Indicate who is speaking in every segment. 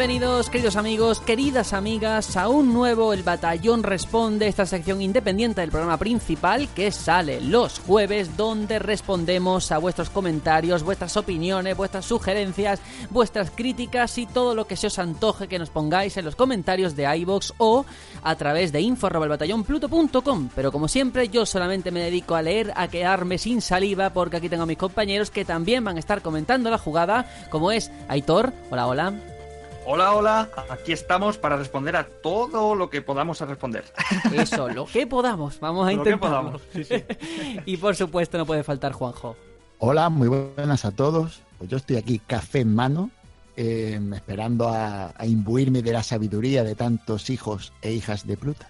Speaker 1: Bienvenidos, queridos amigos, queridas amigas, a un nuevo El Batallón Responde, esta sección independiente del programa principal que sale los jueves, donde respondemos a vuestros comentarios, vuestras opiniones, vuestras sugerencias, vuestras críticas y todo lo que se os antoje que nos pongáis en los comentarios de iBox o a través de info.elbatallonpluto.com. Pero como siempre, yo solamente me dedico a leer, a quedarme sin saliva, porque aquí tengo a mis compañeros que también van a estar comentando la jugada, como es Aitor. Hola, hola.
Speaker 2: Hola, hola, aquí estamos para responder a todo lo que podamos responder.
Speaker 1: Eso, lo que podamos, vamos a intentarlo.
Speaker 2: Lo que podamos, sí, sí.
Speaker 1: y por supuesto no puede faltar Juanjo.
Speaker 3: Hola, muy buenas a todos. Pues yo estoy aquí, café en mano, eh, esperando a, a imbuirme de la sabiduría de tantos hijos e hijas de Pluta.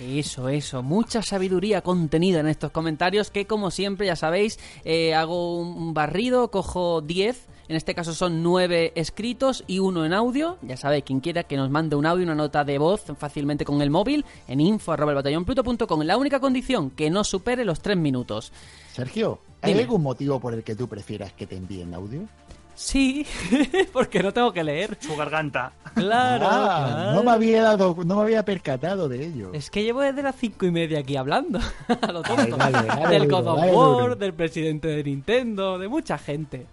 Speaker 1: Eso, eso, mucha sabiduría contenida en estos comentarios que como siempre ya sabéis, eh, hago un barrido, cojo 10, en este caso son 9 escritos y uno en audio, ya sabéis, quien quiera que nos mande un audio, una nota de voz fácilmente con el móvil en info.batallonpluto.com, la única condición que no supere los 3 minutos.
Speaker 3: Sergio, ¿hay
Speaker 1: Dime.
Speaker 3: algún motivo por el que tú prefieras que te envíen audio?
Speaker 1: Sí, porque no tengo que leer.
Speaker 2: Su garganta.
Speaker 1: Claro.
Speaker 3: Ah,
Speaker 1: claro.
Speaker 3: no me había dado, no me había percatado de ello.
Speaker 1: Es que llevo desde las cinco y media aquí hablando. A lo tonto.
Speaker 3: Ay, dale, dale
Speaker 1: del God of War, del presidente de Nintendo, de mucha gente.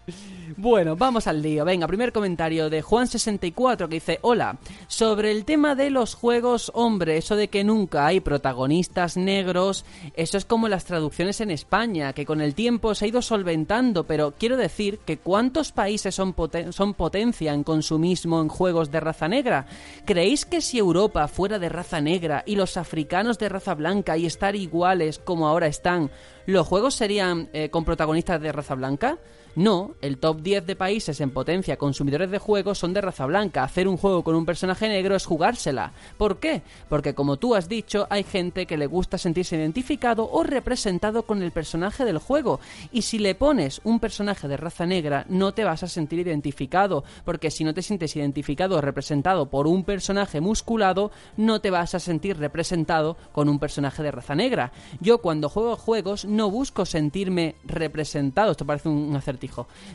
Speaker 1: Bueno, vamos al lío. Venga, primer comentario de Juan64 que dice: Hola, sobre el tema de los juegos, hombre, eso de que nunca hay protagonistas negros, eso es como las traducciones en España, que con el tiempo se ha ido solventando, pero quiero decir que ¿cuántos países son, poten- son potencia en consumismo en juegos de raza negra? ¿Creéis que si Europa fuera de raza negra y los africanos de raza blanca y estar iguales como ahora están, ¿los juegos serían eh, con protagonistas de raza blanca? No, el top 10 de países en potencia consumidores de juegos son de raza blanca. Hacer un juego con un personaje negro es jugársela. ¿Por qué? Porque como tú has dicho, hay gente que le gusta sentirse identificado o representado con el personaje del juego. Y si le pones un personaje de raza negra, no te vas a sentir identificado. Porque si no te sientes identificado o representado por un personaje musculado, no te vas a sentir representado con un personaje de raza negra. Yo cuando juego juegos no busco sentirme representado, esto parece un acertijo,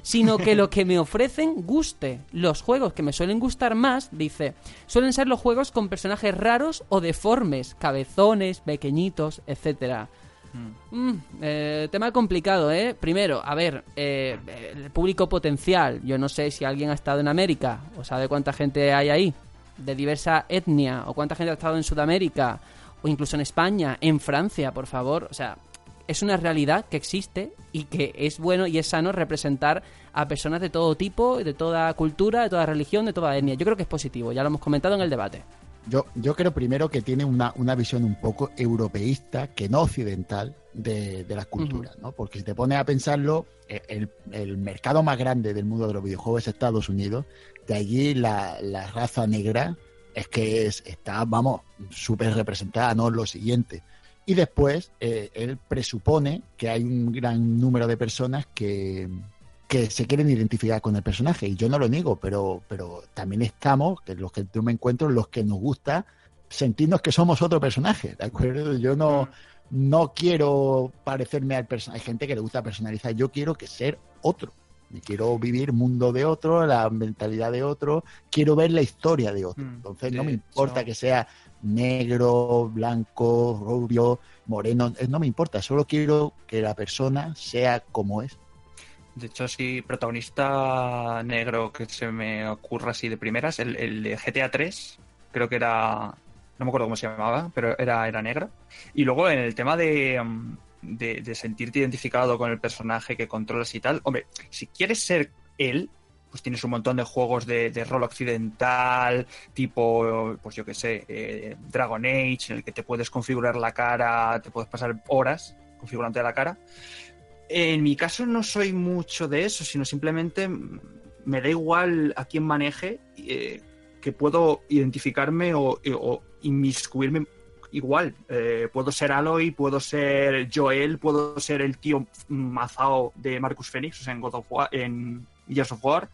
Speaker 1: sino que lo que me ofrecen guste. Los juegos que me suelen gustar más, dice, suelen ser los juegos con personajes raros o deformes, cabezones, pequeñitos, etcétera. Mm, eh, tema complicado, ¿eh? Primero, a ver, eh, el público potencial. Yo no sé si alguien ha estado en América o sabe cuánta gente hay ahí, de diversa etnia, o cuánta gente ha estado en Sudamérica, o incluso en España, en Francia, por favor. O sea, es una realidad que existe y que es bueno y es sano representar a personas de todo tipo, de toda cultura, de toda religión, de toda etnia. Yo creo que es positivo, ya lo hemos comentado en el debate.
Speaker 3: Yo, yo creo primero que tiene una, una visión un poco europeísta, que no occidental, de, de las culturas, ¿no? Porque si te pones a pensarlo, eh, el, el mercado más grande del mundo de los videojuegos es Estados Unidos, de allí la, la raza negra es que es, está, vamos, súper representada, ¿no? Lo siguiente. Y después, eh, él presupone que hay un gran número de personas que, que se quieren identificar con el personaje. Y yo no lo niego, pero, pero también estamos, que los que yo me encuentro, los que nos gusta sentirnos que somos otro personaje, ¿de acuerdo? Yo no, no quiero parecerme al personaje. Hay gente que le gusta personalizar. Yo quiero que ser otro. Y quiero vivir mundo de otro, la mentalidad de otro, quiero ver la historia de otro.
Speaker 2: Mm,
Speaker 3: Entonces no me importa que sea negro, blanco, rubio, moreno, eh, no me importa, solo quiero que la persona sea como es.
Speaker 2: De hecho, sí, protagonista negro que se me ocurra así de primeras, el, el de GTA 3, creo que era, no me acuerdo cómo se llamaba, pero era, era negro. Y luego en el tema de, mm, de, de sentirte identificado con el personaje que controlas y tal, hombre, si quieres ser él, pues tienes un montón de juegos de, de rol occidental, tipo, pues yo qué sé, eh, Dragon Age, en el que te puedes configurar la cara, te puedes pasar horas configurándote la cara. En mi caso no soy mucho de eso, sino simplemente me da igual a quién maneje, eh, que puedo identificarme o, o inmiscuirme igual. Eh, puedo ser Aloy, puedo ser Joel, puedo ser el tío mazao de Marcus Phoenix, o sea, en God of War, en Gears of War.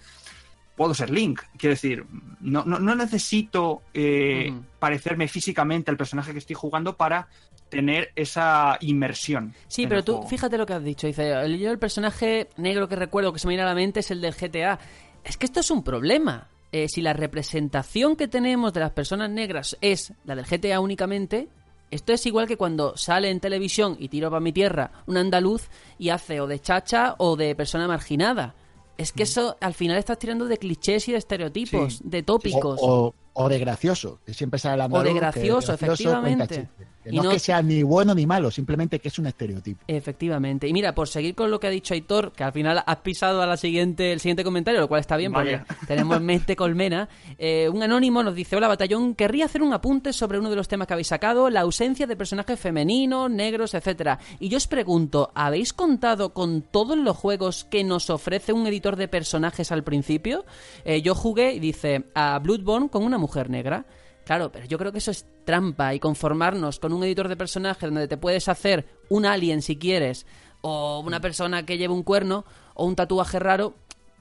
Speaker 2: Puedo ser Link, quiero decir, no, no, no necesito eh, parecerme físicamente al personaje que estoy jugando para tener esa inmersión.
Speaker 1: Sí, pero tú,
Speaker 2: juego.
Speaker 1: fíjate lo que has dicho. Dice, yo el personaje negro que recuerdo que se me viene a la mente es el del GTA. Es que esto es un problema. eh, si la representación que tenemos de las personas negras es la del GTA únicamente, esto es igual que cuando sale en televisión y tiro para mi tierra un andaluz y hace o de chacha o de persona marginada. Es que eso al final estás tirando de clichés y de estereotipos,
Speaker 2: Sí.
Speaker 1: de tópicos.
Speaker 3: O, o- o de gracioso, que siempre sale la
Speaker 1: O de gracioso, efectivamente.
Speaker 3: Que
Speaker 1: Y
Speaker 3: no,
Speaker 1: no-
Speaker 3: es que sea ni bueno ni malo, simplemente que es un estereotipo.
Speaker 1: Efectivamente. Y mira, por seguir con lo que ha dicho Aitor, que al final has pisado a la siguiente, el siguiente comentario, lo cual está bien
Speaker 2: Vaya.
Speaker 1: porque tenemos mente colmena. Eh, un anónimo nos dice, hola batallón, querría hacer un apunte sobre uno de los temas que habéis sacado, la ausencia de personajes femeninos, negros, etcétera. Y yo os pregunto, ¿habéis contado con todos los juegos que nos ofrece un editor de personajes al principio? Eh, yo jugué, y dice, a Bloodborne con una mujer negra. Claro, pero yo creo que eso es trampa y conformarnos con un editor de personaje donde te puedes hacer un alien si quieres, o una persona que lleve un cuerno, o un tatuaje raro,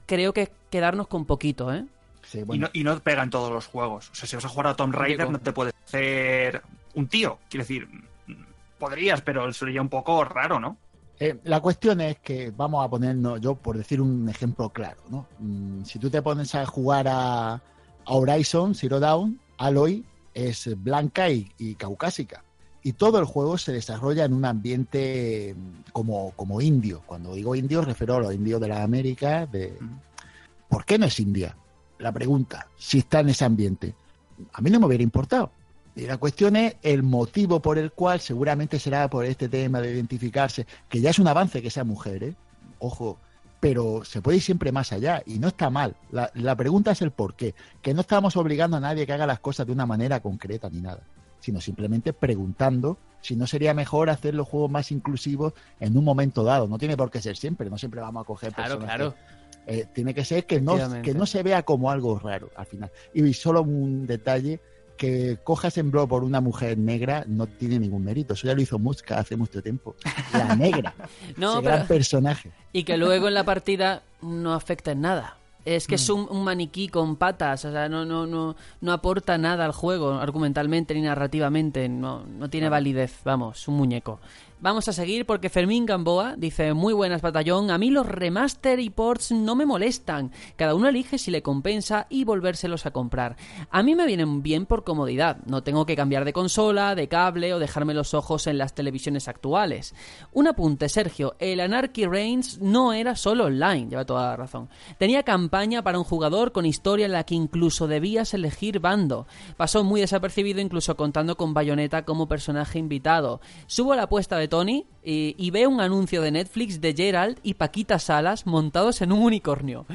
Speaker 1: creo que es quedarnos con poquito, ¿eh?
Speaker 3: Sí,
Speaker 2: Y,
Speaker 3: bueno,
Speaker 2: no, y no pega en todos los juegos. O sea, si vas a jugar a Tomb Raider, no te puedes hacer un tío. Quiero decir, podrías, pero sería un poco raro, ¿no?
Speaker 3: eh, la cuestión es que vamos a ponernos, yo por decir un ejemplo claro, ¿no? Mm, si tú te pones a jugar a, a Horizon Zero Dawn, Aloy es blanca y, y caucásica. Y todo el juego se desarrolla en un ambiente mm, como, como indio. Cuando digo indio, refiero a los indios de la América. De...
Speaker 2: Ujú.
Speaker 3: ¿Por qué no es india? La pregunta, si está en ese ambiente. A mí no me hubiera importado. Y la cuestión es el motivo por el cual seguramente será por este tema de identificarse, que ya es un avance que sea mujer, ¿eh? ojo, pero se puede ir siempre más allá y no está mal. La, la pregunta es el por qué, que no estamos obligando a nadie que haga las cosas de una manera concreta ni nada, sino simplemente preguntando si no sería mejor hacer los juegos más inclusivos en un momento dado. No tiene por qué ser siempre, no siempre vamos a coger
Speaker 1: Claro,
Speaker 3: personas
Speaker 1: claro.
Speaker 3: que- eh, tiene que ser que no, que no se vea como algo raro al final. Y solo un detalle, que cojas en blog por una mujer negra no tiene ningún mérito. Eso ya lo hizo Muska hace mucho tiempo. La negra.
Speaker 1: No,
Speaker 3: ese
Speaker 1: pero-
Speaker 3: gran personaje.
Speaker 1: Y que luego en la partida no afecta en nada. Es que es un, un maniquí con patas, o sea, no, no, no, no aporta nada al juego, argumentalmente ni narrativamente, no, no tiene validez, vamos, un muñeco. Vamos a seguir porque Fermín Gamboa dice, muy buenas batallón, a mí los remaster y ports no me molestan, cada uno elige si le compensa y volvérselos a comprar. A mí me vienen bien por comodidad, no tengo que cambiar de consola, de cable o dejarme los ojos en las televisiones actuales. Un apunte, Sergio, el Anarchy Reigns no era solo online, lleva toda la razón. Tenía campaña para un jugador con historia en la que incluso debías elegir bando. Pasó muy desapercibido incluso contando con Bayonetta como personaje invitado. Subo la apuesta de Tony y, y veo un anuncio de Netflix de Gerald y Paquita Salas montados en un unicornio.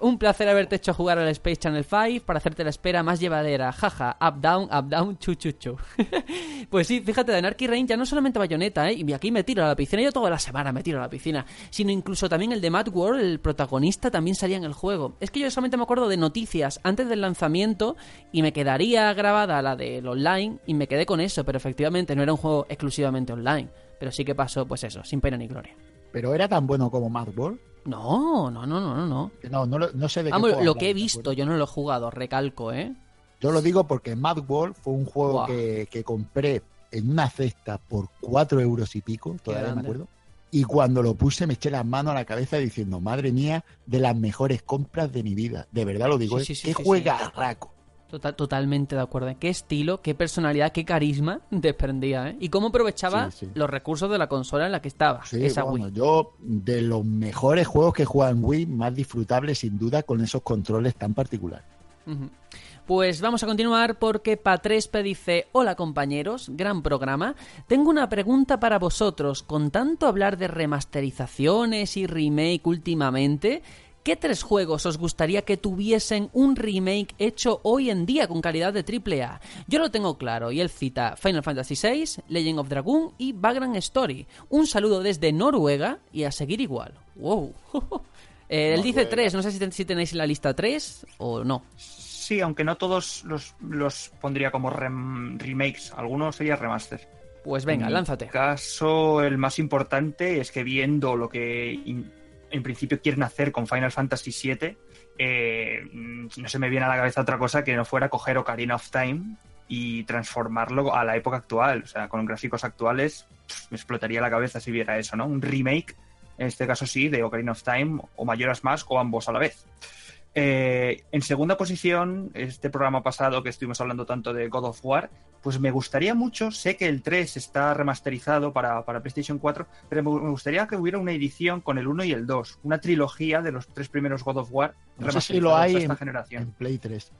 Speaker 1: Un placer haberte hecho jugar al Space Channel 5 para hacerte la espera más llevadera. Jaja, up down, up down, chu chu chu. pues sí, fíjate, de Anarchy Reign ya no solamente Bayonetta, ¿eh? y aquí me tiro a la piscina, yo toda la semana me tiro a la piscina, sino incluso también el de Mad World, el protagonista, también salía en el juego. Es que yo solamente me acuerdo de noticias antes del lanzamiento y me quedaría grabada la del online y me quedé con eso, pero efectivamente no era un juego exclusivamente online. Pero sí que pasó, pues eso, sin pena ni gloria.
Speaker 3: Pero era tan bueno como Mad World.
Speaker 1: No, no, no, no, no, no.
Speaker 3: No, no, sé de qué
Speaker 1: Vamos,
Speaker 3: juego
Speaker 1: lo que he
Speaker 3: ¿de
Speaker 1: visto, yo no lo he jugado, recalco, ¿eh?
Speaker 3: Yo lo digo porque Mad World fue un juego que, que compré en una cesta por cuatro euros y pico, todavía me acuerdo. Y cuando lo puse me eché las manos a la cabeza diciendo, madre mía, de las mejores compras de mi vida. De verdad lo digo,
Speaker 1: Sí,
Speaker 3: ¿eh?
Speaker 1: sí, sí,
Speaker 3: qué
Speaker 1: sí,
Speaker 3: juega raco.
Speaker 1: Total- totalmente de acuerdo. Qué estilo, qué personalidad, qué carisma desprendía, ¿eh? Y cómo aprovechaba
Speaker 3: Sí, sí.
Speaker 1: los recursos de la consola en la que estaba,
Speaker 3: Sí,
Speaker 1: esa
Speaker 3: bueno,
Speaker 1: Wii.
Speaker 3: yo de los mejores juegos que jugado en Wii, más disfrutables sin duda con esos controles tan particulares.
Speaker 1: Pues vamos a continuar porque Patrespe dice, hola compañeros, gran programa. Tengo una pregunta para vosotros. Con tanto hablar de remasterizaciones y remake últimamente, ¿qué tres juegos os gustaría que tuviesen un remake hecho hoy en día con calidad de AAA? Yo lo tengo claro y él cita Final Fantasy VI, Legend of Dragoon y Vagrant Story. Un saludo desde Noruega y a seguir igual. Wow. Eh, él dice tres, no sé si, ten- si tenéis en la lista tres o no.
Speaker 2: Sí, aunque no todos los, los pondría como rem- remakes, algunos sería remaster.
Speaker 1: Pues venga,
Speaker 2: en
Speaker 1: lánzate.
Speaker 2: caso, el más importante es que viendo lo que en principio quieren hacer con Final Fantasy VII, eh, no se me viene a la cabeza otra cosa que no fuera coger Ocarina of Time y transformarlo a la época actual. O sea, con gráficos actuales, me explotaría la cabeza si viera eso, ¿no? Un remake, en este caso sí, de Ocarina of Time, o Mayoras más, o ambos a la vez. Eh, en segunda posición, este programa pasado que estuvimos hablando tanto de God of War, pues me gustaría mucho, sé que el 3 está remasterizado para, para PlayStation 4, pero me gustaría que hubiera una edición con el 1 y el 2, una trilogía de los tres primeros God of War
Speaker 3: no sé si lo hay
Speaker 2: esta
Speaker 3: en,
Speaker 2: generación.
Speaker 3: en Play 3.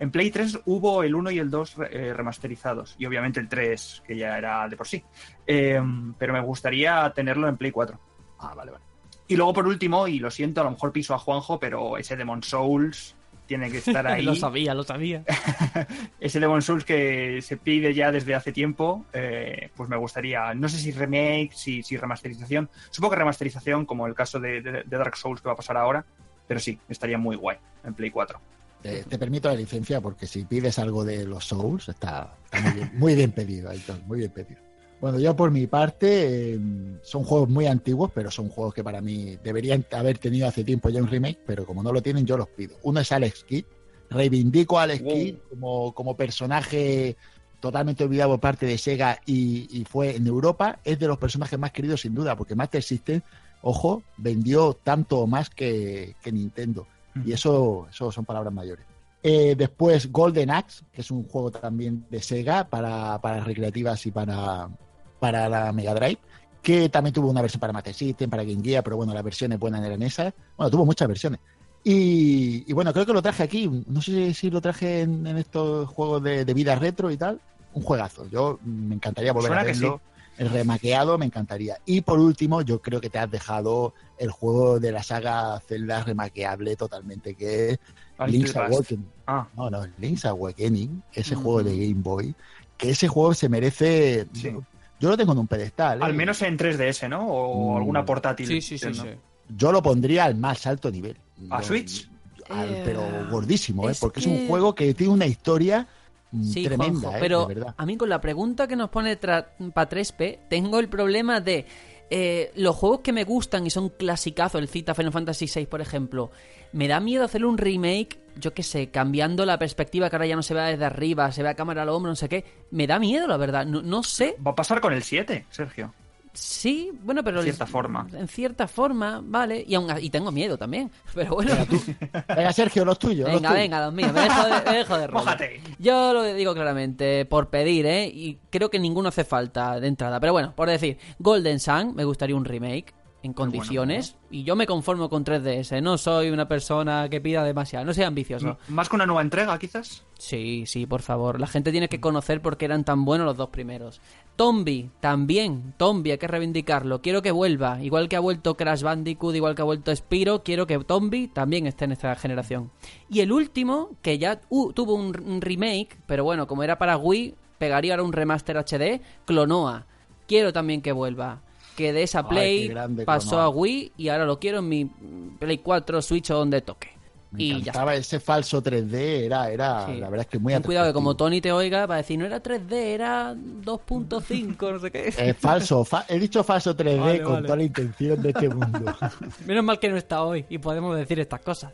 Speaker 2: En Play 3 hubo el 1 y el 2 eh, remasterizados, y obviamente el 3, que ya era de por sí. Eh, pero me gustaría tenerlo en Play 4.
Speaker 3: Ah, vale, vale.
Speaker 2: Y luego, por último, y lo siento, a lo mejor piso a Juanjo, pero ese Demon Souls tiene que estar ahí.
Speaker 1: lo sabía, lo sabía.
Speaker 2: ese Demon Souls que se pide ya desde hace tiempo, eh, pues me gustaría, no sé si remake, si, si remasterización, supongo que remasterización, como el caso de, de- de Dark Souls que va a pasar ahora, pero sí, estaría muy guay en Play 4.
Speaker 3: Te, te permito la licencia porque si pides algo de los Souls, está, está muy, bien, muy bien pedido, Aitor, muy bien pedido. Bueno, yo por mi parte, eh, son juegos muy antiguos, pero son juegos que para mí deberían haber tenido hace tiempo ya un remake, pero como no lo tienen, yo los pido. Uno es Alex Kidd. Reivindico a Alex. Kidd como, como personaje totalmente olvidado por parte de Sega y, y fue en Europa. Es de los personajes más queridos sin duda, porque Master System, ojo, vendió tanto o más que, que Nintendo. Y eso, eso son palabras mayores. Eh, después Golden Axe, que es un juego también de Sega para, para recreativas y para, para la Mega Drive, que también tuvo una versión para Master System, para Game Gear, pero bueno, las versiones buenas eran esas. Bueno, tuvo muchas versiones. Y, y bueno, creo que lo traje aquí. No sé si lo traje en, en estos juegos de, de vida retro y tal. Un juegazo. Yo me encantaría volver
Speaker 2: Suena
Speaker 3: a verlo. El remaqueado me encantaría. Y por último, yo creo que te has dejado el juego de la saga Zelda remaqueable totalmente, que es
Speaker 2: Al
Speaker 3: Link's. Awakening.
Speaker 2: Ah,
Speaker 3: No, no, Link's Awakening, ese juego de Game Boy, que ese juego se merece.
Speaker 2: Sí.
Speaker 3: Yo, lo tengo en un pedestal. ¿eh?
Speaker 2: al menos en 3DS, ¿no? O
Speaker 3: Mm.
Speaker 2: alguna portátil.
Speaker 1: Sí, sí, sí.
Speaker 3: Yo lo pondría al más alto nivel.
Speaker 2: ¿A Switch?
Speaker 3: al-
Speaker 1: Eh,
Speaker 3: pero gordísimo, ¿eh?
Speaker 1: es
Speaker 3: porque es un juego que tiene una historia mm,
Speaker 1: Sí,
Speaker 3: tremenda,
Speaker 1: Juanjo,
Speaker 3: ¿eh?
Speaker 1: pero
Speaker 3: de verdad.
Speaker 1: a mí con la pregunta que nos pone para 3P, tengo el problema de eh, los juegos que me gustan y son clasicazos, el Cita Final Fantasy VI, por ejemplo, me da miedo hacerle un remake, yo qué sé, cambiando la perspectiva que ahora ya no se vea desde arriba, se ve a cámara al hombro, no sé qué. Me da miedo, la verdad. No, no sé.
Speaker 2: Va a pasar con el 7, Sergio.
Speaker 1: Sí, bueno, pero...
Speaker 2: En cierta forma.
Speaker 1: En cierta forma, vale. Y, aún, y tengo miedo también. Pero bueno.
Speaker 3: Venga, Sergio, los tuyos. los
Speaker 1: Venga,
Speaker 3: tuyos.
Speaker 1: venga, los míos, me dejo de, me dejo de.
Speaker 2: Mójate.
Speaker 1: Yo lo digo claramente, por pedir, ¿eh? Y creo que ninguno hace falta de entrada. Pero bueno, por decir, Golden Sun, me gustaría un remake en condiciones. Y yo me conformo con 3DS. No soy una persona que pida demasiado. No soy ambicioso.
Speaker 2: Más que una nueva entrega, quizás.
Speaker 1: Sí, sí, por favor. La gente tiene que conocer por qué eran tan buenos los dos primeros. Tombi, también. Tombi, hay que reivindicarlo. Quiero que vuelva. Igual que ha vuelto Crash Bandicoot, igual que ha vuelto Spiro, quiero que Tombi también esté en esta generación. Y el último, que ya uh, tuvo un, un remake, pero bueno, como era para Wii, pegaría ahora un remaster HD, Clonoa. Quiero también que vuelva. Que de esa
Speaker 3: Ay,
Speaker 1: Play
Speaker 3: grande
Speaker 1: pasó
Speaker 3: Clonoa.
Speaker 1: a Wii y ahora lo quiero en mi Play 4, Switch o donde toque.
Speaker 3: Me
Speaker 1: y ya
Speaker 3: encantaba ese falso 3D, era, era
Speaker 1: Sí.
Speaker 3: la verdad es que muy
Speaker 1: Ten cuidado que como. Tony te oiga va a decir no era 3D, era 2.5, no sé qué.
Speaker 3: Es falso, fa- he dicho falso 3D
Speaker 1: Vale,
Speaker 3: con
Speaker 1: vale.
Speaker 3: toda la intención de este mundo.
Speaker 1: Menos mal que no está hoy y podemos decir estas cosas.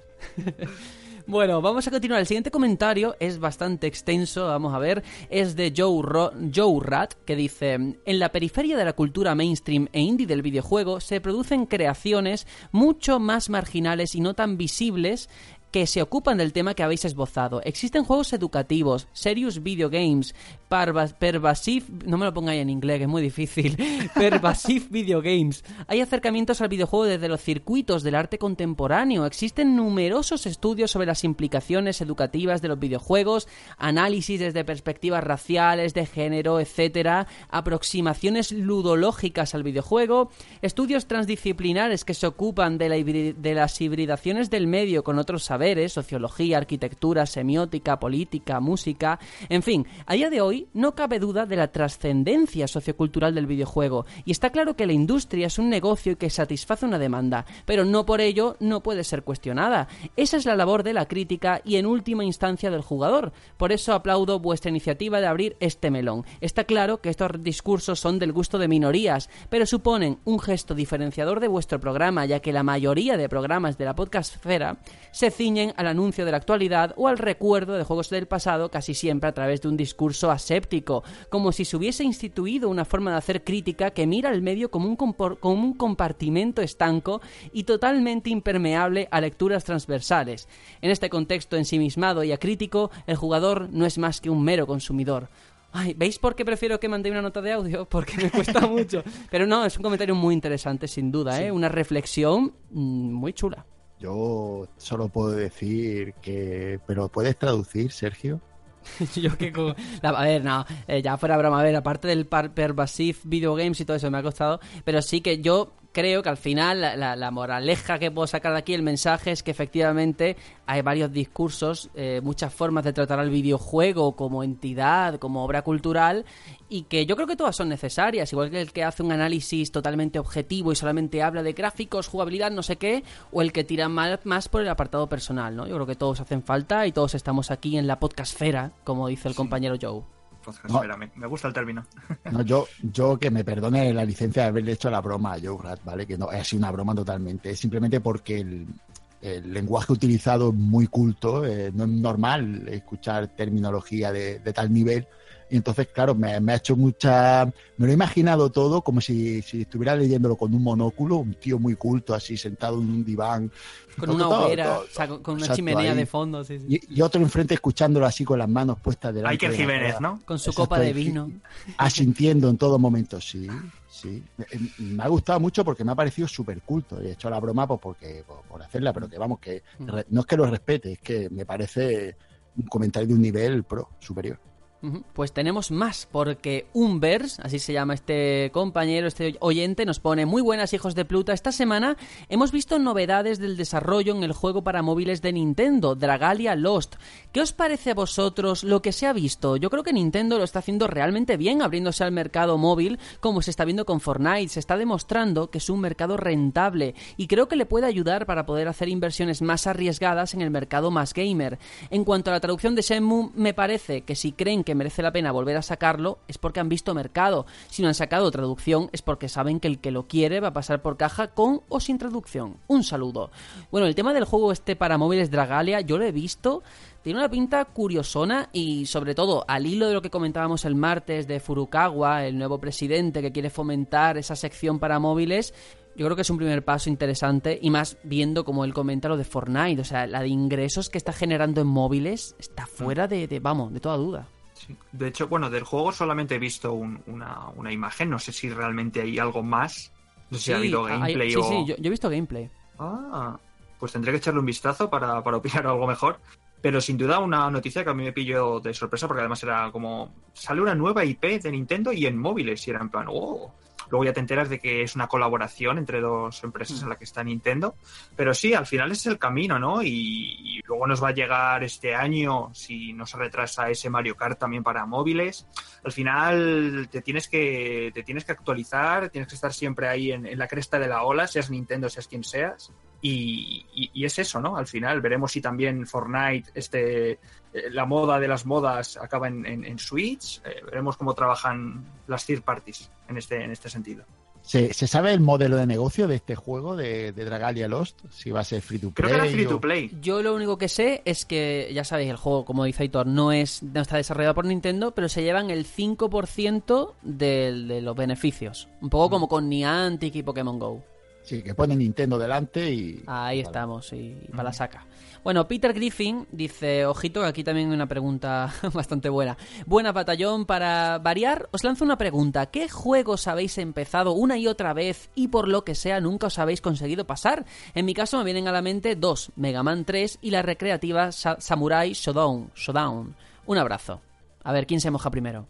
Speaker 1: Bueno, vamos a continuar. El siguiente comentario es bastante extenso, vamos a ver. Es de Joe, Ro- Joe Rat, que dice: En la periferia de la cultura mainstream e indie del videojuego se producen creaciones mucho más marginales y no tan visibles que se ocupan del tema que habéis esbozado. Existen juegos educativos, serious video games, pervasive, no me lo pongáis en inglés, que es muy difícil, pervasive video games. Hay acercamientos al videojuego desde los circuitos del arte contemporáneo. Existen numerosos estudios sobre las implicaciones educativas de los videojuegos, análisis desde perspectivas raciales, de género, etcétera, aproximaciones ludológicas al videojuego, estudios transdisciplinares que se ocupan de las hibridaciones del medio con otros saberes, sociología, arquitectura, semiótica, política, música, en fin, a día de hoy no cabe duda de la trascendencia sociocultural del videojuego y está claro que la industria es un negocio que satisface una demanda, pero no por ello no puede ser cuestionada. Esa es la labor de la crítica y en última instancia del jugador. Por eso aplaudo vuestra iniciativa de abrir este melón. Está claro que estos discursos son del gusto de minorías, pero suponen un gesto diferenciador de vuestro programa, ya que la mayoría de programas de la podcastfera se ciñen ciñen al anuncio de la actualidad o al recuerdo de juegos del pasado, casi siempre a través de un discurso aséptico, como si se hubiese instituido una forma de hacer crítica que mira al medio como un, como un compartimento estanco y totalmente impermeable a lecturas transversales. En este contexto ensimismado y acrítico, el jugador no es más que un mero consumidor. Ay, ¿veis por qué prefiero que mande una nota de audio? Porque me cuesta mucho. Pero no, es un comentario muy interesante, sin duda, ¿eh? Una reflexión mm, muy chula.
Speaker 3: Yo solo puedo decir que... ¿Pero puedes traducir, Sergio?
Speaker 1: yo que a ver, no, eh, ya fuera broma, a ver, aparte del pervasive video games y todo eso me ha costado, pero sí que yo creo que al final la, moraleja que puedo sacar de aquí, el mensaje es que efectivamente hay varios discursos, eh, muchas formas de tratar al videojuego como entidad, como obra cultural, y que yo creo que todas son necesarias, igual que el que hace un análisis totalmente objetivo y solamente habla de gráficos, jugabilidad, no sé qué, o el que tira más, más por el apartado personal, ¿no? Yo creo que todos hacen falta y todos estamos aquí en la podcastfera, como dice el compañero Joe
Speaker 2: me, gusta el término.
Speaker 3: No, yo, yo que me perdone la licencia de haberle hecho la broma a Joe Rat, ¿vale? Que no es una broma totalmente. Es simplemente porque el, lenguaje utilizado es muy culto. Eh, no es normal escuchar terminología de, de tal nivel y entonces, claro, me, ha hecho mucha... Me lo he imaginado todo como si, estuviera leyéndolo con un monóculo, un tío muy culto, así sentado en un diván.
Speaker 1: Con una hoguera, con una chimenea de fondo. Sí,
Speaker 3: sí. Y, otro enfrente escuchándolo así con las manos puestas delante.
Speaker 2: Hay que Jiménez, ¿no?
Speaker 1: Con su copa de vino.
Speaker 3: Asintiendo en todo momento, sí. Sí, me ha gustado mucho porque me ha parecido súper culto. He hecho la broma pues porque, por, hacerla, pero que vamos, que mm. no es que lo respete, es que me parece un comentario de un nivel pro, superior.
Speaker 1: Pues tenemos más, porque Umbers, así se llama este compañero, este oyente, nos pone muy buenas hijos de Pluta. Esta semana hemos visto novedades del desarrollo en el juego para móviles de Nintendo, Dragalia Lost. ¿Qué os parece a vosotros lo que se ha visto? Yo creo que Nintendo lo está haciendo realmente bien, abriéndose al mercado móvil, como se está viendo con Fortnite. Se está demostrando que es un mercado rentable y creo que le puede ayudar para poder hacer inversiones más arriesgadas en el mercado más gamer. En cuanto a la traducción de Shenmue, me parece que si creen que merece la pena volver a sacarlo es porque han visto mercado. Si no han sacado traducción es porque saben que el que lo quiere va a pasar por caja con o sin traducción. Un saludo. Bueno, el tema del juego este para móviles Dragalia, yo lo he visto. Tiene una pinta curiosona y sobre todo al hilo de lo que comentábamos el martes de Furukawa, el nuevo presidente que quiere fomentar esa sección para móviles, yo creo que es un primer paso interesante y más viendo como él comenta lo de Fortnite, o sea, la de ingresos que está generando en móviles está fuera de, de vamos, de toda duda.
Speaker 2: De hecho, bueno, del juego solamente he visto una, una, imagen. No sé si realmente hay algo más. No sé si ha habido gameplay
Speaker 1: o. Sí, sí, yo, he visto gameplay.
Speaker 2: Ah, pues tendré que echarle un vistazo para, para opinar algo mejor. Pero sin duda una noticia que a mí me pilló de sorpresa porque además era como. Sale una nueva IP de Nintendo y en móviles. Y era en plan, oh, Luego ya te enteras de que es una colaboración entre dos empresas en la que está Nintendo. Pero sí, al final es el camino, ¿no? Y, luego nos va a llegar este año, si no se retrasa ese Mario Kart también para móviles. Al final te tienes que, te tienes que actualizar, tienes que estar siempre ahí en, la cresta de la ola, seas Nintendo, seas quien seas. Y, y, es eso, ¿no? Al final veremos si también Fortnite, este, eh, la moda de las modas acaba en, Switch. Eh, veremos cómo trabajan las third parties en este, en este sentido.
Speaker 3: ¿Se, sabe el modelo de negocio de este juego de, Dragalia Lost? Si va a ser free to play.
Speaker 2: Creo que era free to play.
Speaker 1: Yo lo único que sé es que, ya sabéis, el juego, como dice Aitor, no, es, no está desarrollado por Nintendo, pero se llevan el 5% de, de los beneficios. Un poco como con Niantic y Pokémon Go.
Speaker 3: Sí, que pone Nintendo delante y...
Speaker 1: Ahí estamos, y para la saca. Bueno, Peter Griffin dice, ojito, que aquí también hay una pregunta bastante buena. Buena batallón, para variar, os lanzo una pregunta. ¿Qué juegos habéis empezado una y otra vez y por lo que sea nunca os habéis conseguido pasar? En mi caso me vienen a la mente dos, Mega Man 3 y la recreativa Samurai Shodown. Showdown. Un abrazo. A ver, ¿quién se moja primero?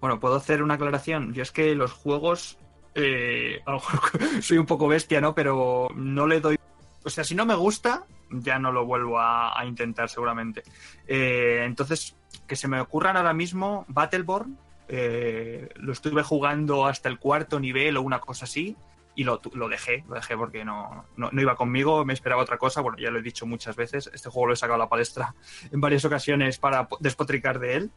Speaker 2: Bueno, puedo hacer una aclaración. Yo es que los juegos eh, a lo mejor soy un poco bestia, ¿no? Pero no le doy. O sea, si no me gusta, ya no lo vuelvo a, intentar seguramente. Eh, entonces, que se me ocurran ahora mismo Battleborn. Eh, lo estuve jugando hasta el cuarto nivel o una cosa así y lo, dejé, lo dejé porque no, no, iba conmigo, me esperaba otra cosa. Bueno, ya lo he dicho muchas veces, este juego lo he sacado a la palestra en varias ocasiones para despotricar de él.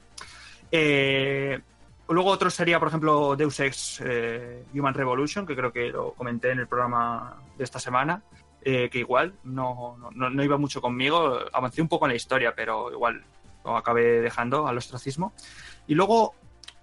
Speaker 2: Eh, Luego otro sería, por ejemplo, Deus Ex eh, Human Revolution, que creo que lo comenté en el programa de esta semana. eh, que igual no, no, no, iba mucho conmigo. Avancé un poco en la historia, pero igual lo acabé dejando al ostracismo. Y luego,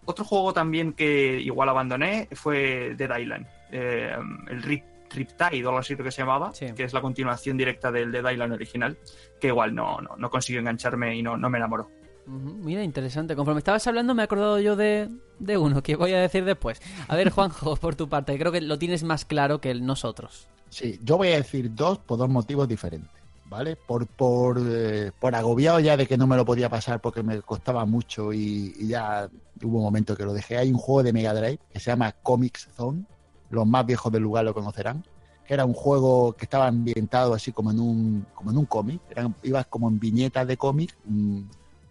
Speaker 2: otro juego también que igual abandoné fue Dead Island. Eh, el Rip, Riptide o algo así que se llamaba, que es la continuación directa del Dead Island original, que igual no, no, no consiguió engancharme y no, no me enamoró.
Speaker 1: Mira, interesante. Conforme estabas hablando me he acordado yo de, de, uno que voy a decir después. A ver, Juanjo, por tu parte, creo que lo tienes más claro que nosotros.
Speaker 3: Sí, yo voy a decir dos por dos motivos diferentes, ¿vale? Por, por, eh, por agobiado ya de que no me lo podía pasar porque me costaba mucho y, ya hubo un momento que lo dejé. Hay un juego de Mega Drive que se llama Comics Zone, los más viejos del lugar lo conocerán, que era un juego que estaba ambientado así como en un, como en un cómic, ibas como en viñetas de cómic,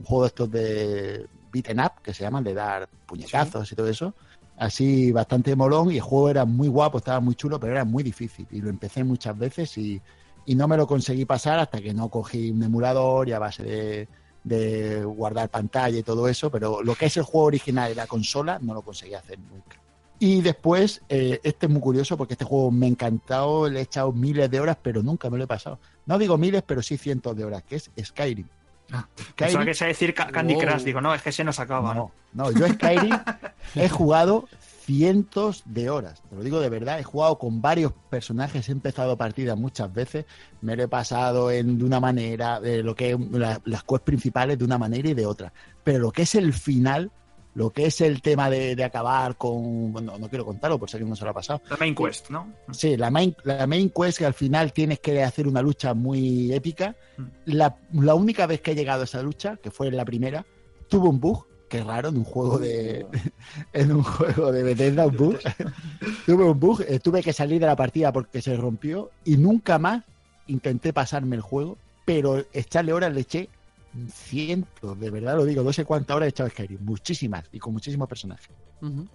Speaker 3: un, juego de estos de beaten up, que se llaman, de dar puñetazos y todo eso, así bastante molón y el juego era muy guapo, estaba muy chulo, pero era muy difícil y lo empecé muchas veces y, y no me lo conseguí pasar hasta que no cogí un emulador y a base de, de guardar pantalla y todo eso, pero lo que es el juego original y la consola no lo conseguí hacer nunca. Y después, eh, este es muy curioso porque este juego me ha encantado, le he echado miles de horas, pero nunca me lo he pasado. No digo miles, pero sí cientos de horas, que es Skyrim.
Speaker 2: Ah, Skyrim... que sea decir Candy Crush, digo, no, es que se nos acaba.
Speaker 3: No, no, yo Skyrim he jugado cientos de horas, te lo digo de verdad, he jugado con varios personajes, he empezado partidas muchas veces, me lo he pasado en, de una manera, de lo que las quests principales de una manera y de otra, pero lo que es el final lo que es el tema de, acabar con. Bueno, no quiero contarlo por si alguien no se lo ha pasado.
Speaker 2: La main quest, ¿no?
Speaker 3: Sí, la main, la main quest que al final tienes que hacer una lucha muy épica. Mm. La, la, única vez que he llegado a esa lucha, que fue la primera, tuvo un bug. Qué raro, en un juego de. en un juego de Bethesda, un bug. tuve un bug, eh, tuve que salir de la partida porque se rompió y nunca más intenté pasarme el juego, pero echarle horas le eché cientos, de verdad lo digo, no sé cuántas horas he echado Skyrim, muchísimas y con muchísimos personajes.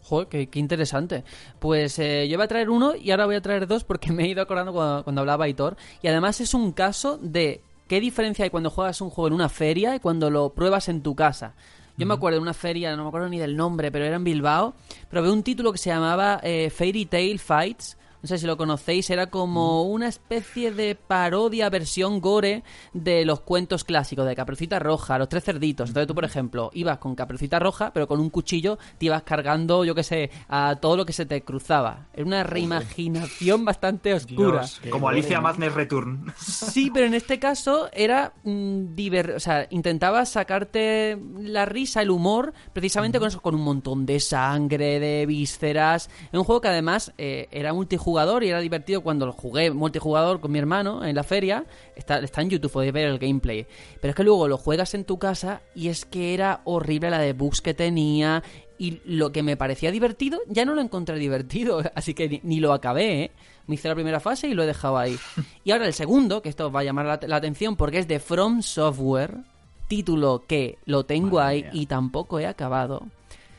Speaker 1: Joder, qué, interesante. Pues eh, yo voy a traer uno y ahora voy a traer dos porque me he ido acordando cuando, hablaba Hitor. Y además es un caso de qué diferencia hay cuando juegas un juego en una feria y cuando lo pruebas en tu casa. Yo me acuerdo de una feria, no me acuerdo ni del nombre, pero era en Bilbao. Pero veo un título que se llamaba eh, Fairy Tail Fights no sé si lo conocéis, era como mm. una especie de parodia, versión gore de los cuentos clásicos de Caperucita Roja, los tres cerditos. Entonces tú, por ejemplo, ibas con Caperucita Roja, pero con un cuchillo te ibas cargando, yo qué sé, a todo lo que se te cruzaba. Era una reimaginación bastante oscura.
Speaker 2: como Alicia Madness Return.
Speaker 1: Sí, pero en este caso era mm, o sea, intentaba sacarte la risa, el humor, precisamente con eso, con un montón de sangre, de vísceras. En un juego que además eh, era multijugador y era divertido cuando lo jugué multijugador con mi hermano en la feria. Está, está en YouTube, podéis ver el gameplay. Pero es que luego lo juegas en tu casa y es que era horrible la de bugs que tenía. Y lo que me parecía divertido, ya no lo encontré divertido. Así que ni, lo acabé, ¿eh? Me hice la primera fase y lo he dejado ahí. Y ahora el segundo, que esto va a llamar la, atención porque es de From Software. Título que lo tengo ahí y tampoco he acabado.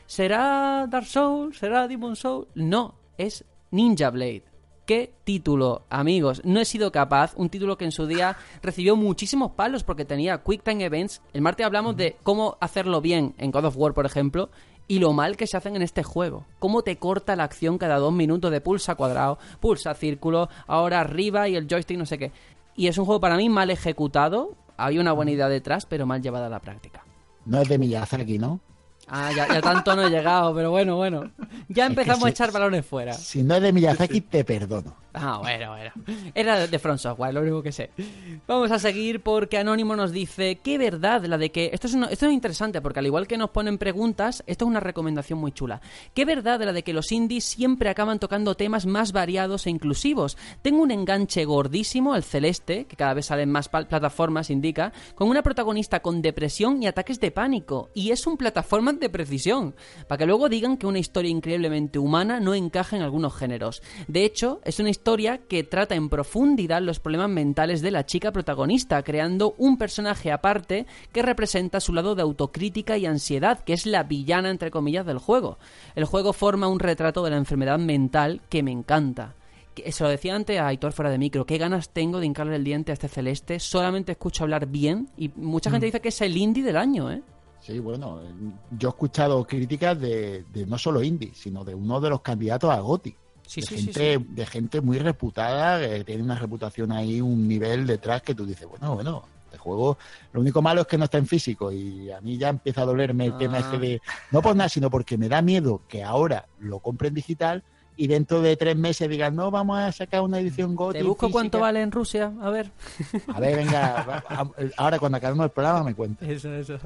Speaker 1: ¿Será Dark Souls? ¿Será Demon Souls? No, es Ninja Blade. ¿Qué título, amigos? No he sido capaz, un título que en su día recibió muchísimos palos porque tenía Quick Time Events. El martes hablamos de cómo hacerlo bien en God of War, por ejemplo, y lo mal que se hacen en este juego. Cómo te corta la acción cada dos minutos de pulsa cuadrado, pulsa círculo, ahora arriba y el joystick no sé qué. Y es un juego para mí mal ejecutado, hay una buena idea detrás, pero mal llevada a la práctica.
Speaker 3: No es de Miyazaki, ¿no?
Speaker 1: Ah, ya, tanto no he llegado, pero bueno, bueno. Ya empezamos a echar balones fuera.
Speaker 3: Si no es de Miyazaki, te perdono.
Speaker 1: Ah, bueno, bueno. Era de Front Software, lo único que sé. Vamos a seguir porque Anónimo nos dice, qué verdad la de que... Esto es, esto es interesante porque al igual que nos ponen preguntas, esto es una recomendación muy chula. Qué verdad la de que los indies siempre acaban tocando temas más variados e inclusivos. Tengo un enganche gordísimo, el celeste, que cada vez salen más plataformas, indica, con una protagonista con depresión y ataques de pánico. Y es un plataforma de precisión, para que luego digan que una historia increíblemente humana no encaja en algunos géneros. De hecho, es una historia que trata en profundidad los problemas mentales de la chica protagonista, creando un personaje aparte que representa su lado de autocrítica y ansiedad, que es la villana entre comillas del juego. El juego forma un retrato de la enfermedad mental que me encanta se lo decía antes a Aitor fuera de micro, qué ganas tengo de hincarle el diente a este celeste, solamente escucho hablar bien y mucha gente mm. dice que es el indie del año, ¿eh?
Speaker 3: Sí, bueno, yo he escuchado críticas de, no solo indie, sino de uno de los candidatos a GOTI.
Speaker 1: Sí,
Speaker 3: de,
Speaker 1: sí, sí,
Speaker 3: gente, de gente muy reputada, que tiene una reputación ahí, un nivel detrás que tú dices, bueno, bueno, este juego, lo único malo es que no está en físico y a mí ya empieza a dolerme el tema
Speaker 1: Ah.
Speaker 3: este de, no por nada, sino porque me da miedo que ahora lo compre en digital y dentro de tres meses digan, no, vamos a sacar una edición GOTY
Speaker 1: Te busco cuánto
Speaker 3: física".
Speaker 1: vale en Rusia, a ver.
Speaker 3: A ver, venga, ahora cuando acabemos el programa me cuentas.
Speaker 1: Eso, eso.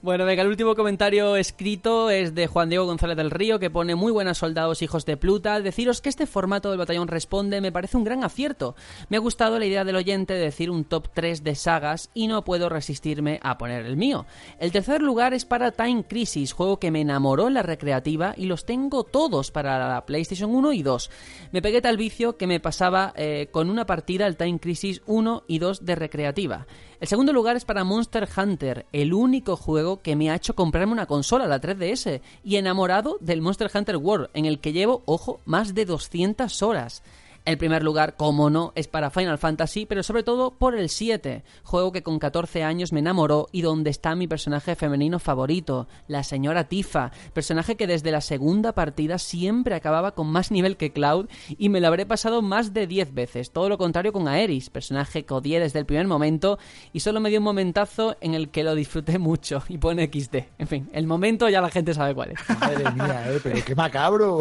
Speaker 1: Bueno, venga, el último comentario escrito es de Juan Diego González del Río, que pone muy buenas soldados hijos de Pluta. Deciros que este formato del batallón responde me parece un gran acierto. Me ha gustado la idea del oyente de decir un top 3 de sagas y no puedo resistirme a poner el mío. El tercer lugar es para Time Crisis, juego que me enamoró en la recreativa y los tengo todos para la PlayStation 1 y 2. Me pegué tal vicio que me pasaba eh, con una partida al Time Crisis 1 y 2 de recreativa. El segundo lugar es para Monster Hunter, el único juego que me ha hecho comprarme una consola, la 3DS, y enamorado del Monster Hunter World, en el que llevo, ojo, más de 200 horas. El primer lugar, como no, es para Final Fantasy, pero sobre todo por el 7, juego que con 14 años me enamoró y donde está mi personaje femenino favorito, la señora Tifa, personaje que desde la segunda partida siempre acababa con más nivel que Cloud y me lo habré pasado más de 10 veces, todo lo contrario con Aeris, personaje que odié desde el primer momento y solo me dio un momentazo en el que lo disfruté mucho y pone XD. En fin, el momento ya la gente sabe cuál es.
Speaker 3: Madre mía, eh, pero qué macabro.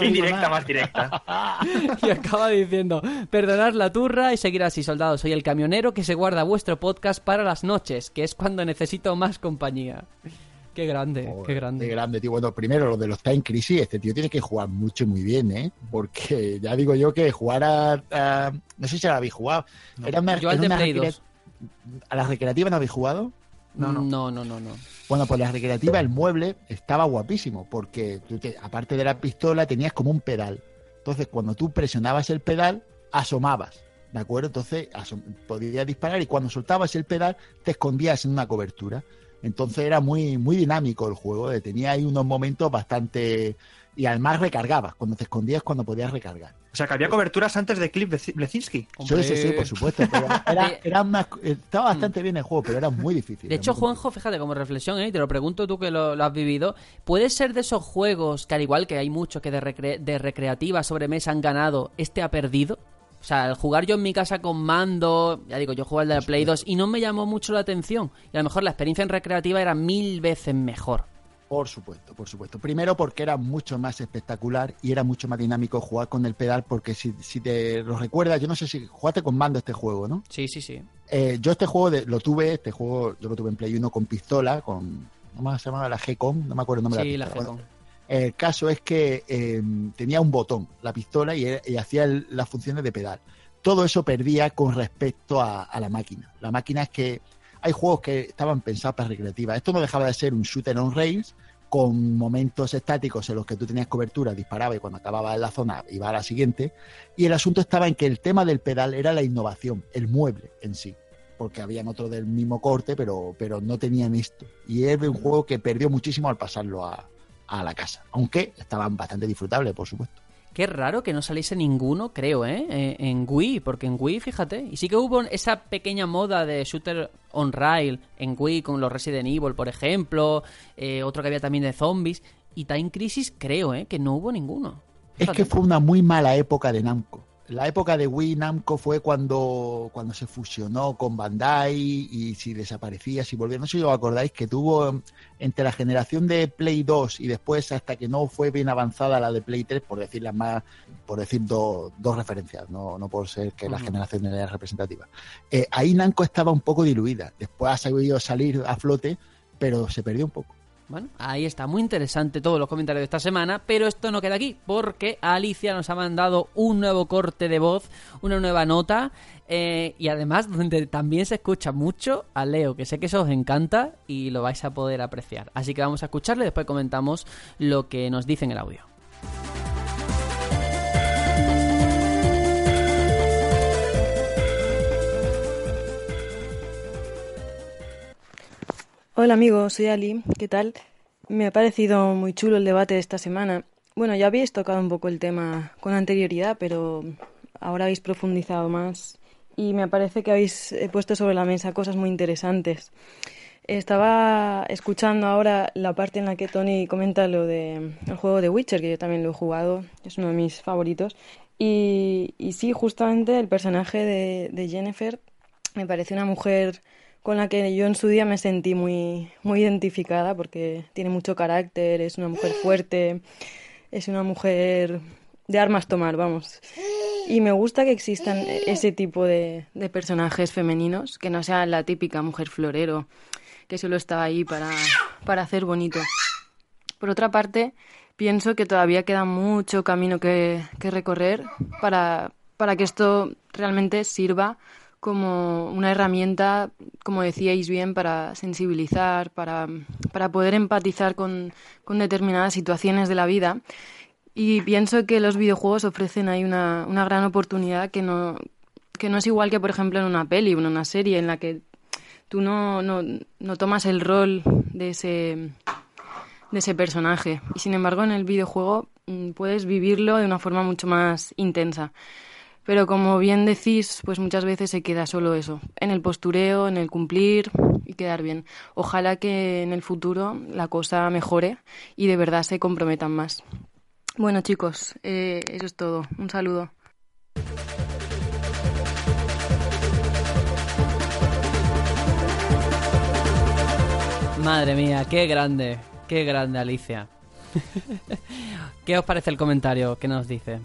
Speaker 2: Indirecta más directa.
Speaker 1: Acaba diciendo, perdonad la turra y seguir así, soldados. Soy el camionero que se guarda vuestro podcast para las noches, que es cuando necesito más compañía. Qué grande,
Speaker 3: Joder,
Speaker 1: qué grande.
Speaker 3: Qué grande, tío. Bueno, primero, lo de los Time Crisis, este tío tiene que jugar mucho y muy bien, ¿eh? Porque ya digo yo que jugar a... a- no sé si la habéis jugado. Era una,
Speaker 1: Yo al
Speaker 3: una
Speaker 1: Play
Speaker 3: recrea-
Speaker 1: 2.
Speaker 3: ¿A la recreativa no habéis jugado?
Speaker 2: No, no.
Speaker 1: no, no, no, no.
Speaker 3: Bueno, pues la recreativa, el mueble, estaba guapísimo, porque tú te- aparte de la pistola tenías como un pedal. Entonces, cuando tú presionabas el pedal, asomabas, ¿de acuerdo? Entonces, podías disparar y cuando soltabas el pedal, te escondías en una cobertura. Entonces era muy, muy dinámico el juego, eh, tenía ahí unos momentos bastante... Y además recargabas, cuando te escondías, cuando podías recargar.
Speaker 2: O sea, que había coberturas antes de Cliff Blesinski.
Speaker 3: Sí, sí, sí, por supuesto. pero era, era una- estaba bastante bien el juego, pero era muy difícil.
Speaker 1: De hecho, Juanjo, fíjate, como reflexión, ¿eh? y te lo pregunto tú que lo, lo has vivido, ¿puede ser de esos juegos que al igual que hay muchos que de, recre- de recreativa sobre mesa han ganado, este ha perdido? O sea, al jugar yo en mi casa con mando, ya digo, yo juego al de la Play 2 y no me llamó mucho la atención. Y a lo mejor la experiencia en recreativa era mil veces mejor.
Speaker 3: Por supuesto, por supuesto. Primero porque era mucho más espectacular y era mucho más dinámico jugar con el pedal porque si, si te lo recuerdas, yo no sé si jugaste con mando este juego, ¿no?
Speaker 1: Sí, sí, sí.
Speaker 3: Eh, yo este juego de- lo tuve, este juego yo lo tuve en Play 1 con pistola, con, ¿cómo se llamaba? La G-Con, no me acuerdo el nombre
Speaker 1: Sí,
Speaker 3: de
Speaker 1: la
Speaker 3: la pistola.
Speaker 1: G-Con.
Speaker 3: Bueno, el caso es que eh, tenía un botón, la pistola, y, hacía el- las funciones de pedal. Todo eso perdía con respecto a, a la máquina. La máquina es que hay juegos que estaban pensados para recreativa. Esto no dejaba de ser un shooter on rails con momentos estáticos en los que tú tenías cobertura, disparaba y cuando acababa en la zona iba a la siguiente. Y el asunto estaba en que el tema del pedal era la innovación, el mueble en sí. Porque habían otro del mismo corte, pero, pero no tenían esto. Y es un juego que perdió muchísimo al pasarlo a, a la casa. Aunque estaban bastante disfrutables, por supuesto.
Speaker 1: Qué raro que no saliese ninguno, creo, ¿eh? Eh, En Wii, porque en Wii, fíjate. Y sí que hubo esa pequeña moda de shooter on rail en Wii con los Resident Evil, por ejemplo. eh, otro que había también de zombies. Y Time Crisis, creo, ¿eh? Que no hubo ninguno.
Speaker 3: Es que fue una muy mala época de Namco. La época de Wii Namco fue cuando, cuando se fusionó con Bandai y si desaparecía, si volvía. No sé si os acordáis que tuvo entre la generación de Play 2 y después hasta que no fue bien avanzada la de Play 3, por decir las más, por decir do- dos referencias, no, no por ser que la
Speaker 1: Ujú.
Speaker 3: generación era representativa. Eh, ahí Namco estaba un poco diluida. Después ha sabido salir a flote, pero se perdió un poco.
Speaker 1: Bueno, ahí está, muy interesante todos los comentarios de esta semana, pero esto no queda aquí, porque Alicia nos ha mandado un nuevo corte de voz, una nueva nota, eh, y además donde también se escucha mucho a Leo, que sé que eso os encanta y lo vais a poder apreciar. Así que vamos a escucharle y después comentamos lo que nos dice en el audio.
Speaker 4: Hola amigos, soy Ali, ¿qué tal? Me ha parecido muy chulo el debate de esta semana. Bueno, ya habéis tocado un poco el tema con anterioridad, pero ahora habéis profundizado más y me parece que habéis eh, puesto sobre la mesa cosas muy interesantes. Estaba escuchando ahora la parte en la que Tony comenta lo del el juego de Witcher, que yo también lo he jugado, es uno de mis favoritos. Y, y sí, justamente el personaje de, de Jennifer me parece una mujer con la que yo en su día me sentí muy, muy identificada porque tiene mucho carácter, es una mujer fuerte, es una mujer de armas tomar, vamos. Y me gusta que existan ese tipo de, de personajes femeninos, que no sea la típica mujer florero que solo está ahí para, para hacer bonito. Por otra parte, pienso que todavía queda mucho camino que, que recorrer para, para que esto realmente sirva como una herramienta, como decíais bien, para sensibilizar, para, para poder empatizar con, con, determinadas situaciones de la vida. Y pienso que los videojuegos ofrecen ahí una, una gran oportunidad que no, que no es igual que, por ejemplo, en una peli o en una serie en la que tú no, no, no tomas el rol de ese, de ese personaje. Y sin embargo, en el videojuego mm, puedes vivirlo de una forma mucho más intensa. Pero como bien decís, pues muchas veces se queda solo eso, en el postureo, en el cumplir y quedar bien. Ojalá que en el futuro la cosa mejore y de verdad se comprometan más. Bueno chicos, eh, eso es todo. Un saludo.
Speaker 1: Madre mía, qué grande, qué grande Alicia. ¿Qué os parece el comentario que nos dice?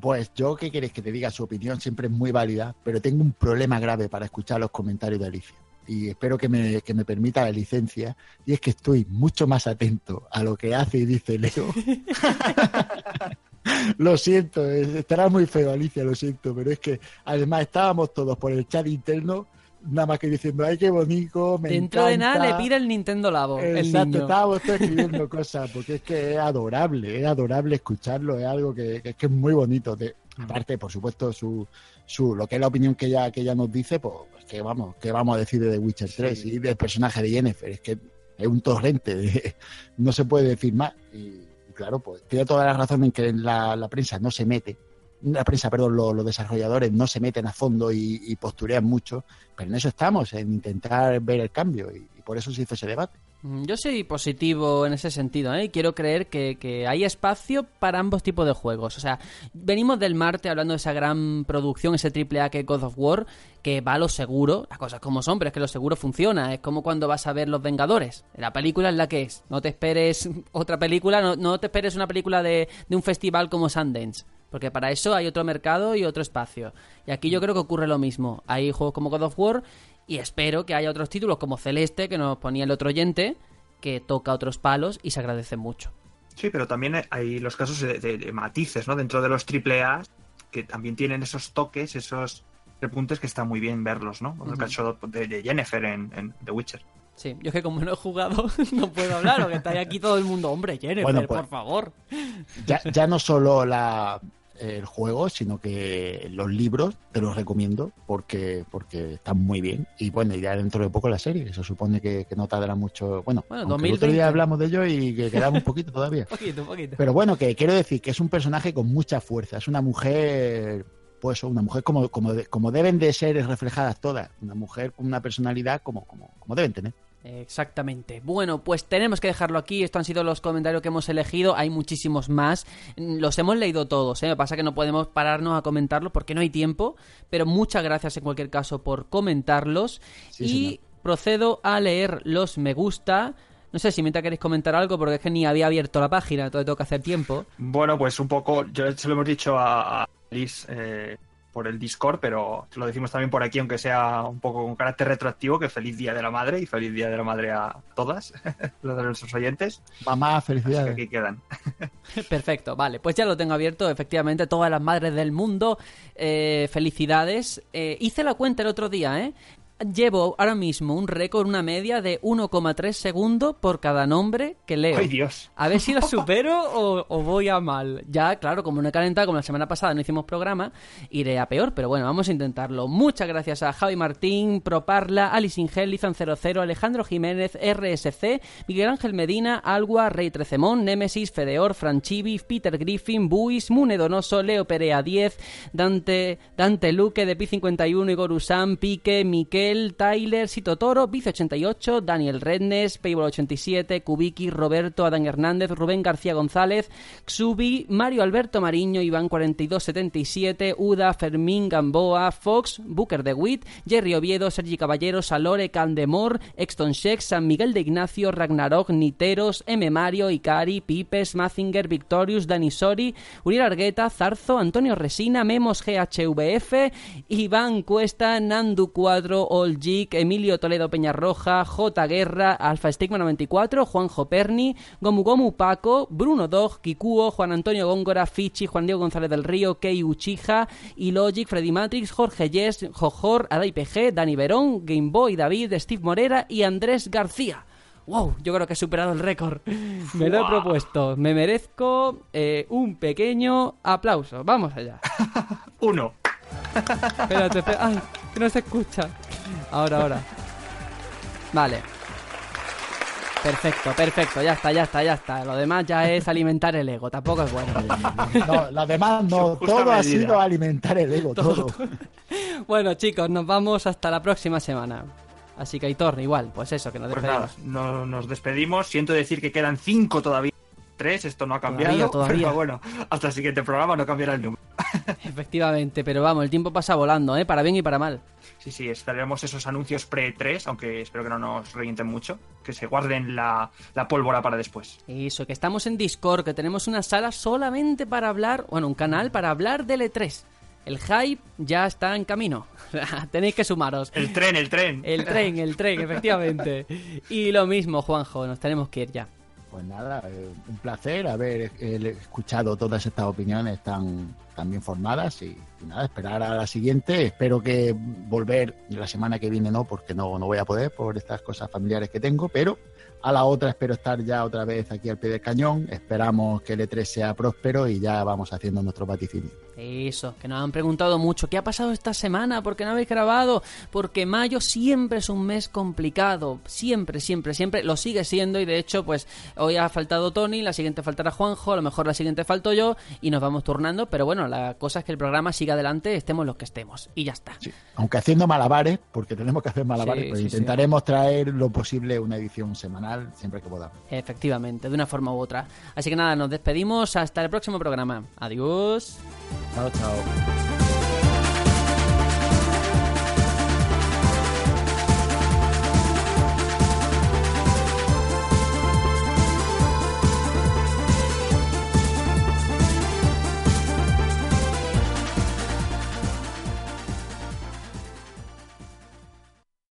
Speaker 3: Pues yo, ¿qué queréis que te diga? Su opinión siempre es muy válida, pero tengo un problema grave para escuchar los comentarios de Alicia. Y espero que me, que me permita la licencia. Y es que estoy mucho más atento a lo que hace y dice Leo. lo siento, estará muy feo, Alicia, lo siento. Pero es que además estábamos todos por el chat interno nada más que diciendo, ay, qué bonito, me
Speaker 1: Dentro
Speaker 3: encanta.
Speaker 1: de nada le pide el Nintendo Labo, el
Speaker 3: Exacto,
Speaker 1: niño.
Speaker 3: estábamos todos escribiendo cosas, porque es que es adorable, es adorable escucharlo, es algo que, que es que es muy bonito. De, aparte, por supuesto, su, su lo que es la opinión que ella, que ella nos dice, pues, pues que vamos, que vamos a decir de The Witcher 3 y del personaje de Jennifer, es que es un torrente, de- no se puede decir más. Y, y claro, pues tiene toda la razón en que la, la prensa no se mete, la prensa, perdón, lo- los, desarrolladores no se meten a fondo y, y posturean mucho, pero en eso estamos, en intentar ver el cambio y, por eso se hizo ese debate.
Speaker 1: Mm, Yo soy positivo en ese sentido, ¿eh? Y quiero creer que, hay espacio para ambos tipos de juegos. O sea, venimos del Marte hablando de esa gran producción, ese triple A que es God of War, que va a lo seguro, las cosas como son, pero es que lo seguro funciona. Es como cuando vas a ver Los Vengadores. La película es la que es. No te esperes otra película, no, te esperes una película de un festival como Sundance. Porque para eso hay otro mercado y otro espacio. Y aquí yo creo que ocurre lo mismo. Hay juegos como God of War y espero que haya otros títulos como Celeste, que nos ponía el otro oyente, que toca otros palos y se agradece mucho.
Speaker 2: Sí, pero también hay los casos de, de- de matices, ¿no? Dentro de los AAA que también tienen esos toques, esos repuntes que está muy bien verlos, ¿no? Como el caso de, de Jennifer en, en The Witcher.
Speaker 1: Sí, yo es que como no he jugado, no puedo hablar, o que está ahí aquí todo el mundo, hombre, Jennifer,
Speaker 3: Bueno, pues-
Speaker 1: por favor.
Speaker 3: Ya, ya no solo la, el juego, sino que los libros te los recomiendo porque, porque están muy bien. Y bueno, y ya dentro de poco la serie, se supone que, que no tardará mucho. Bueno, el
Speaker 1: 2020.
Speaker 3: otro día hablamos de ello y que quedaba un poquito todavía.
Speaker 1: Poquito, poquito.
Speaker 3: Pero bueno, que quiero decir que es un personaje con mucha fuerza, es una mujer, pues una mujer como, como, como deben de ser reflejadas todas, una mujer con una personalidad como, como, como deben tener.
Speaker 1: Exactamente. Bueno, pues tenemos que dejarlo aquí. Estos han sido los comentarios que hemos elegido. Hay muchísimos más. Mm, Los hemos leído todos. ¿eh? Me pasa que no podemos pararnos a comentarlos porque no hay tiempo. Pero muchas gracias en cualquier caso por comentarlos.
Speaker 3: Sí,
Speaker 1: y
Speaker 3: señor.
Speaker 1: procedo a leer los me gusta. No sé si mientras queréis comentar algo porque es que ni había abierto la página, entonces tengo que hacer tiempo.
Speaker 2: Bueno, pues un poco, yo se lo hemos dicho a, a Liz eh, por el Discord, pero lo decimos también por aquí, aunque sea un poco con carácter retroactivo, que feliz Día de la Madre y feliz Día de la Madre a todas, los de nuestros oyentes.
Speaker 3: Mamá,
Speaker 2: Así que
Speaker 3: felicidades.
Speaker 2: aquí quedan.
Speaker 1: Perfecto, vale, pues ya lo tengo abierto. Efectivamente, todas las madres del mundo, eh, felicidades. Eh, hice la cuenta el otro día, ¿eh? Llevo ahora mismo un récord, una media de 1,3 segundos por cada nombre que leo.
Speaker 2: ¡Ay, Dios!
Speaker 1: A ver si lo supero o, o voy a mal. Ya, claro, como no he calentado, como la semana pasada no hicimos programa, iré a peor, pero bueno, vamos a intentarlo. Muchas gracias a Javi Martín, Proparla, Alice Ingel, Lizan00, Alejandro Jiménez, RSC, Miguel Ángel Medina, Algua, Rey Trecemón, Nemesis, Fedeor, Franchivi, Peter Griffin, Buis, Mune Donoso, Leo Perea 10, Dante, Dante Luque de Pi51, Igor Usam, Pique, Miquel, Miguel, Tyler, Sito Toro, Vice88, Daniel Rednes, Payball87, Kubiki, Roberto, Adán Hernández, Rubén García González, Xubi, Mario Alberto Mariño, Iván4277, Uda, Fermín Gamboa, Fox, Booker de Witt, Jerry Oviedo, Sergi Caballero, Salore, Candemor, Exton Sheck, San Miguel de Ignacio, Ragnarok, Niteros, M. Mario, Ikari, Pipes, Mazinger, Victorious, Dani Sori, Uriel Argueta, Zarzo, Antonio Resina, Memos GHVF, Iván Cuesta, Nandu 4, Olgic, Emilio Toledo Peñarroja, J. Guerra, Alfa Stigma 94, Juanjo Perni, Gomu Gomu Paco, Bruno Dog, Kikuo, Juan Antonio Góngora, Fichi, Juan Diego González del Río, Kei Uchija, y Logic, Freddy Matrix, Jorge Yes, Jojor, Adai PG, Dani Verón, Gameboy, David, Steve Morera y Andrés García. ¡Wow! Yo creo que he superado el récord. Me lo he propuesto. Me merezco eh, un pequeño aplauso. Vamos allá.
Speaker 2: Uno.
Speaker 1: Espérate, espérate. ¡Ay! Que no se escucha. Ahora, ahora. Vale. Perfecto, perfecto. Ya está, ya está, ya está. Lo demás ya es alimentar el ego. Tampoco es bueno.
Speaker 3: No, lo demás no. Todo ha sido alimentar el ego, todo.
Speaker 1: Bueno, chicos, nos vamos hasta la próxima semana. Así que Aitor, igual, pues eso, que nos
Speaker 2: Pues nada,
Speaker 1: despedimos.
Speaker 2: no, nos despedimos. Siento decir que quedan cinco todavía. Tres, esto no ha cambiado.
Speaker 1: Todavía, todavía.
Speaker 2: Pero bueno, hasta el siguiente programa no cambiará el número.
Speaker 1: Efectivamente, pero vamos, el tiempo pasa volando, ¿eh? Para bien y para mal.
Speaker 2: Sí, sí, estaremos esos anuncios pre-3, aunque espero que no nos revienten mucho. Que se guarden la, la pólvora para después.
Speaker 1: Eso, que estamos en Discord, que tenemos una sala solamente para hablar, bueno, un canal para hablar del E3. El hype ya está en camino. Tenéis que sumaros.
Speaker 2: El tren, el tren.
Speaker 1: El tren, el tren, efectivamente. Y lo mismo, Juanjo, nos tenemos que ir ya.
Speaker 3: Pues nada, eh, un placer haber eh, escuchado todas estas opiniones tan, tan bien formadas y, y nada, esperar a la siguiente. Espero que volver la semana que viene no, porque no, no voy a poder por estas cosas familiares que tengo, pero a la otra espero estar ya otra vez aquí al pie del cañón. Esperamos que el E3 sea próspero y ya vamos haciendo nuestro vaticinio.
Speaker 1: Eso, que nos han preguntado mucho, ¿qué ha pasado esta semana? ¿Por qué no habéis grabado? Porque mayo siempre es un mes complicado, siempre, siempre, siempre, lo sigue siendo y de hecho, pues hoy ha faltado Tony, la siguiente faltará Juanjo, a lo mejor la siguiente falto yo y nos vamos turnando, pero bueno, la cosa es que el programa siga adelante, estemos los que estemos y ya está.
Speaker 3: Sí. Aunque haciendo malabares, porque tenemos que hacer malabares,
Speaker 1: Sí,
Speaker 3: pues
Speaker 1: sí, sí.
Speaker 3: intentaremos traer lo posible una edición semanal siempre que podamos.
Speaker 1: Efectivamente, de una forma u otra. Así que nada, nos despedimos hasta el próximo programa. Adiós.
Speaker 3: Chao, chao.